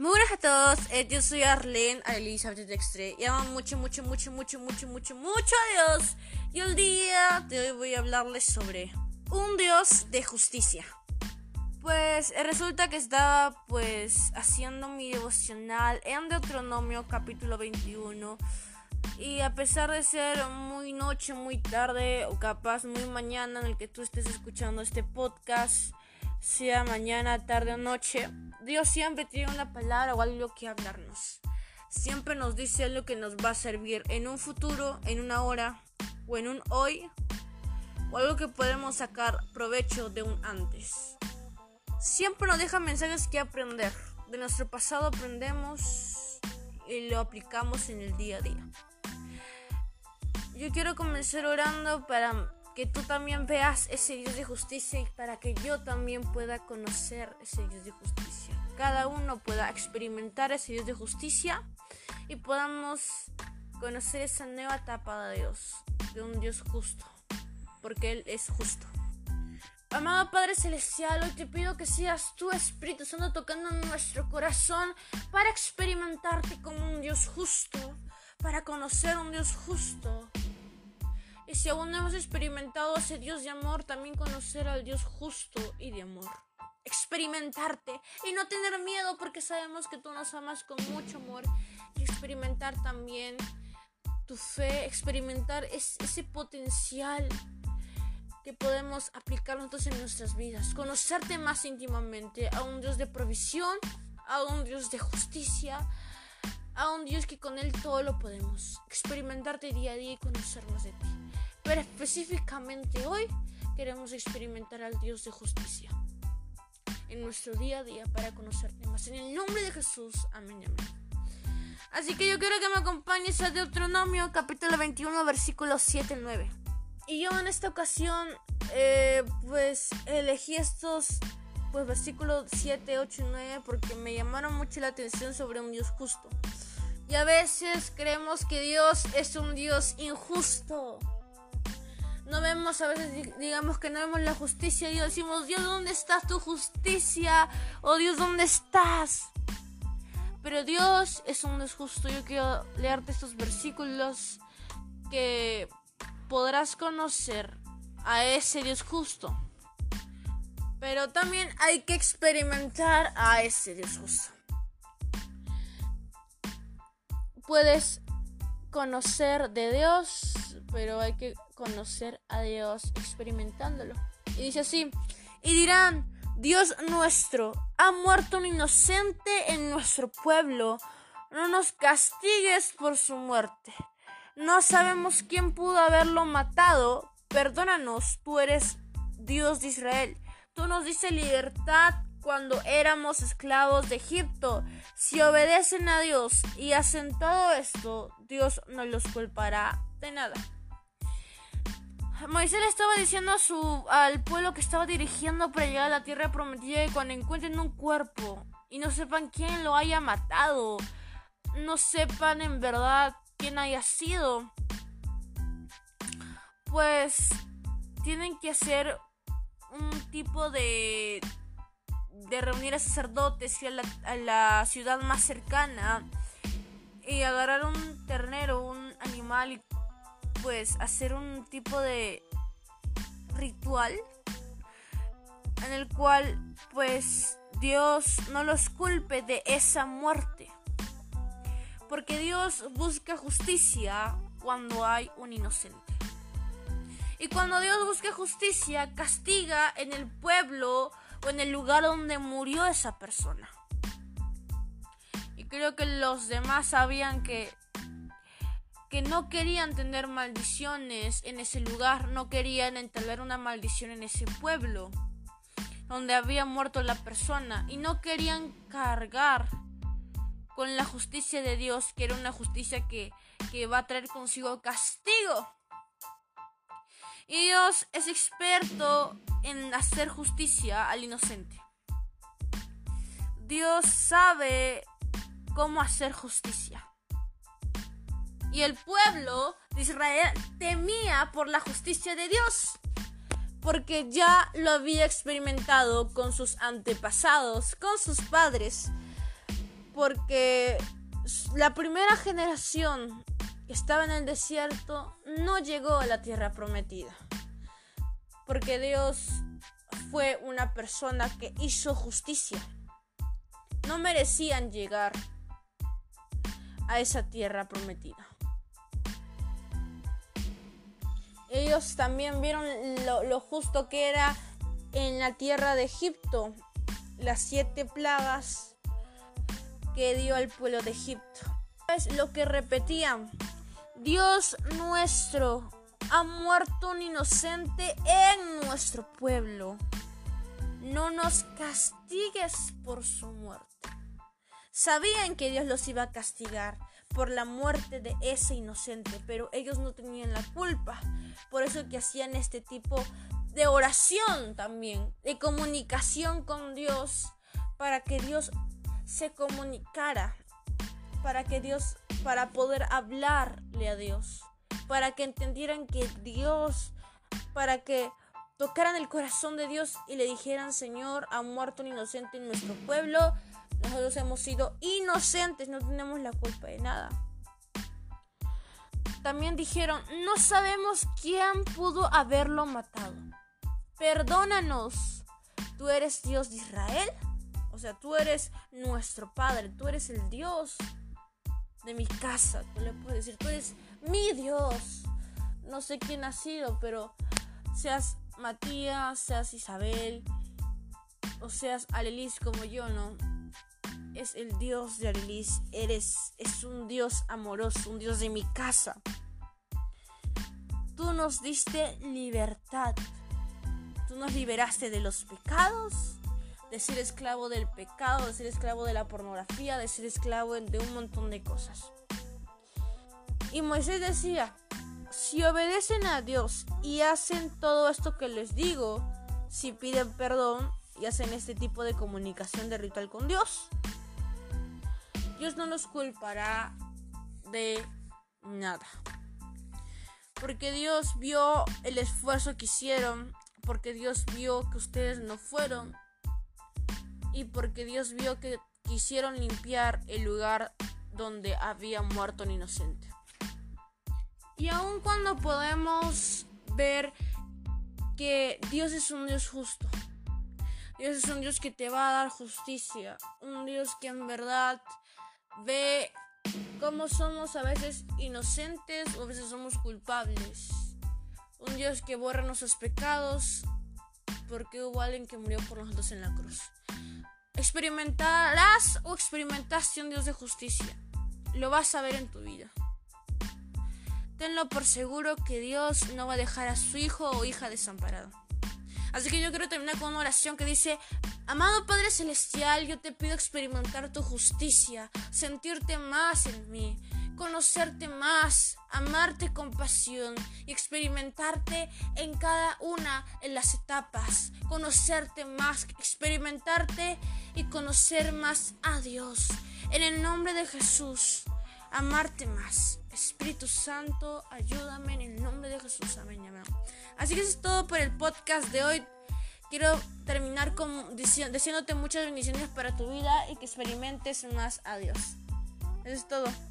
Muy buenas a todos, eh, yo soy Arlene Elizabeth Dextre y amo mucho, mucho, mucho, mucho, mucho, mucho, mucho a Dios. Y el día de hoy voy a hablarles sobre un Dios de justicia. Pues eh, resulta que estaba pues haciendo mi devocional en Deuteronomio capítulo 21 y a pesar de ser muy noche, muy tarde o capaz muy mañana en el que tú estés escuchando este podcast, sea mañana, tarde o noche, Dios siempre tiene una palabra o algo que hablarnos. Siempre nos dice algo que nos va a servir en un futuro, en una hora o en un hoy, o algo que podemos sacar provecho de un antes. Siempre nos deja mensajes que aprender. De nuestro pasado aprendemos y lo aplicamos en el día a día. Yo quiero comenzar orando para que tú también veas ese Dios de justicia y para que yo también pueda conocer ese Dios de justicia. Cada uno pueda experimentar ese Dios de justicia y podamos conocer esa nueva etapa de Dios, de un Dios justo, porque Él es justo. Amado Padre Celestial, hoy te pido que seas tu Espíritu Santo tocando nuestro corazón para experimentarte como un Dios justo, para conocer un Dios justo y si aún no hemos experimentado ese Dios de amor, también conocer al Dios justo y de amor. Experimentarte y no tener miedo porque sabemos que tú nos amas con mucho amor. Y experimentar también tu fe, experimentar ese potencial que podemos aplicar nosotros en nuestras vidas. Conocerte más íntimamente a un Dios de provisión, a un Dios de justicia, a un Dios que con Él todo lo podemos. Experimentarte día a día y conocer más de ti. Pero específicamente hoy queremos experimentar al Dios de justicia en nuestro día a día para conocerte más. En el nombre de Jesús, amén, amén. Así que yo quiero que me acompañes a Deuteronomio capítulo 21 versículos 7 y 9. Y yo en esta ocasión eh, pues elegí estos pues versículos 7, 8 y 9 porque me llamaron mucho la atención sobre un Dios justo. Y a veces creemos que Dios es un Dios injusto no vemos a veces, digamos que no vemos la justicia y decimos, Dios, ¿dónde está tu justicia? Oh Dios, ¿dónde estás? Pero Dios es un Dios justo. Yo quiero leerte estos versículos que podrás conocer a ese Dios justo. Pero también hay que experimentar a ese Dios justo. Puedes conocer de Dios, pero hay que conocer a Dios experimentándolo. Y dice así, y dirán, Dios nuestro, ha muerto un inocente en nuestro pueblo, no nos castigues por su muerte. No sabemos quién pudo haberlo matado, perdónanos, tú eres Dios de Israel. Tú nos dices libertad cuando éramos esclavos de Egipto. Si obedecen a Dios y hacen todo esto, Dios no los culpará de nada. Moisés le estaba diciendo a su, al pueblo que estaba dirigiendo para llegar a la tierra prometida que cuando encuentren un cuerpo y no sepan quién lo haya matado, no sepan en verdad quién haya sido, pues tienen que hacer un tipo de de reunir a sacerdotes y a la, a la ciudad más cercana y agarrar un ternero, un animal y pues hacer un tipo de ritual en el cual pues Dios no los culpe de esa muerte. Porque Dios busca justicia cuando hay un inocente. Y cuando Dios busca justicia, castiga en el pueblo o en el lugar donde murió esa persona. Y creo que los demás sabían que que no querían tener maldiciones en ese lugar, no querían entablar una maldición en ese pueblo donde había muerto la persona y no querían cargar con la justicia de Dios, que era una justicia que, que va a traer consigo castigo. Y Dios es experto en hacer justicia al inocente. Dios sabe cómo hacer justicia. Y el pueblo de Israel temía por la justicia de Dios, porque ya lo había experimentado con sus antepasados, con sus padres. Porque la primera generación estaba en el desierto no llegó a la tierra prometida. Porque Dios fue una persona que hizo justicia. No merecían llegar a esa tierra prometida. Ellos también vieron lo, justo que era en la tierra de Egipto, las siete plagas que dio al pueblo de Egipto. Es lo que repetían, Dios nuestro ha muerto un inocente en nuestro pueblo. No nos castigues por su muerte. Sabían que Dios los iba a castigar por la muerte de ese inocente, pero ellos no tenían la culpa. Por eso que hacían este tipo de oración también, de comunicación con Dios, para que Dios se comunicara, para que Dios, para poder hablarle a Dios, para que entendieran que Dios, para que tocaran el corazón de Dios y le dijeran, Señor, ha muerto un inocente en nuestro pueblo, nosotros hemos sido inocentes, no tenemos la culpa de nada. También dijeron, no sabemos quién pudo haberlo matado. Perdónanos. Tú eres Dios de Israel. O sea, tú eres nuestro Padre. Tú eres el Dios de mi casa. Tú le puedes decir, tú eres mi Dios. No sé quién ha sido, pero seas Matías, seas Isabel, o seas Alelis como yo, ¿no? Es el Dios de Alelis. Eres, es un Dios amoroso, un Dios de mi casa. Tú nos diste libertad. Tú nos liberaste de los pecados, de ser esclavo del pecado, de ser esclavo de la pornografía, de ser esclavo de un montón de cosas. Y Moisés decía, si obedecen a Dios y hacen todo esto que les digo, si piden perdón y hacen este tipo de comunicación de ritual con Dios, Dios no los culpará de nada. Porque Dios vio el esfuerzo que hicieron, porque Dios vio que ustedes no fueron y porque Dios vio que quisieron limpiar el lugar donde había muerto un inocente. Y aun cuando podemos ver que Dios es un Dios justo, Dios es un Dios que te va a dar justicia, un Dios que en verdad ve cómo somos a veces inocentes o a veces somos culpables. Un Dios que borra nuestros pecados porque hubo alguien que murió por nosotros en la cruz. Experimentarás o experimentaste un Dios de justicia. Lo vas a ver en tu vida tenlo por seguro que Dios no va a dejar a su hijo o hija desamparado. Así que yo quiero terminar con una oración que dice, Amado Padre Celestial, yo te pido experimentar tu justicia, sentirte más en mí, conocerte más, amarte con pasión y experimentarte en cada una de las etapas, conocerte más, experimentarte y conocer más a Dios. En el nombre de Jesús, amarte más. Espíritu Santo, ayúdame en el nombre de Jesús. Amén, amén. Así que eso es todo por el podcast de hoy. Quiero terminar con diciéndote muchas bendiciones para tu vida y que experimentes más a Dios. Eso es todo.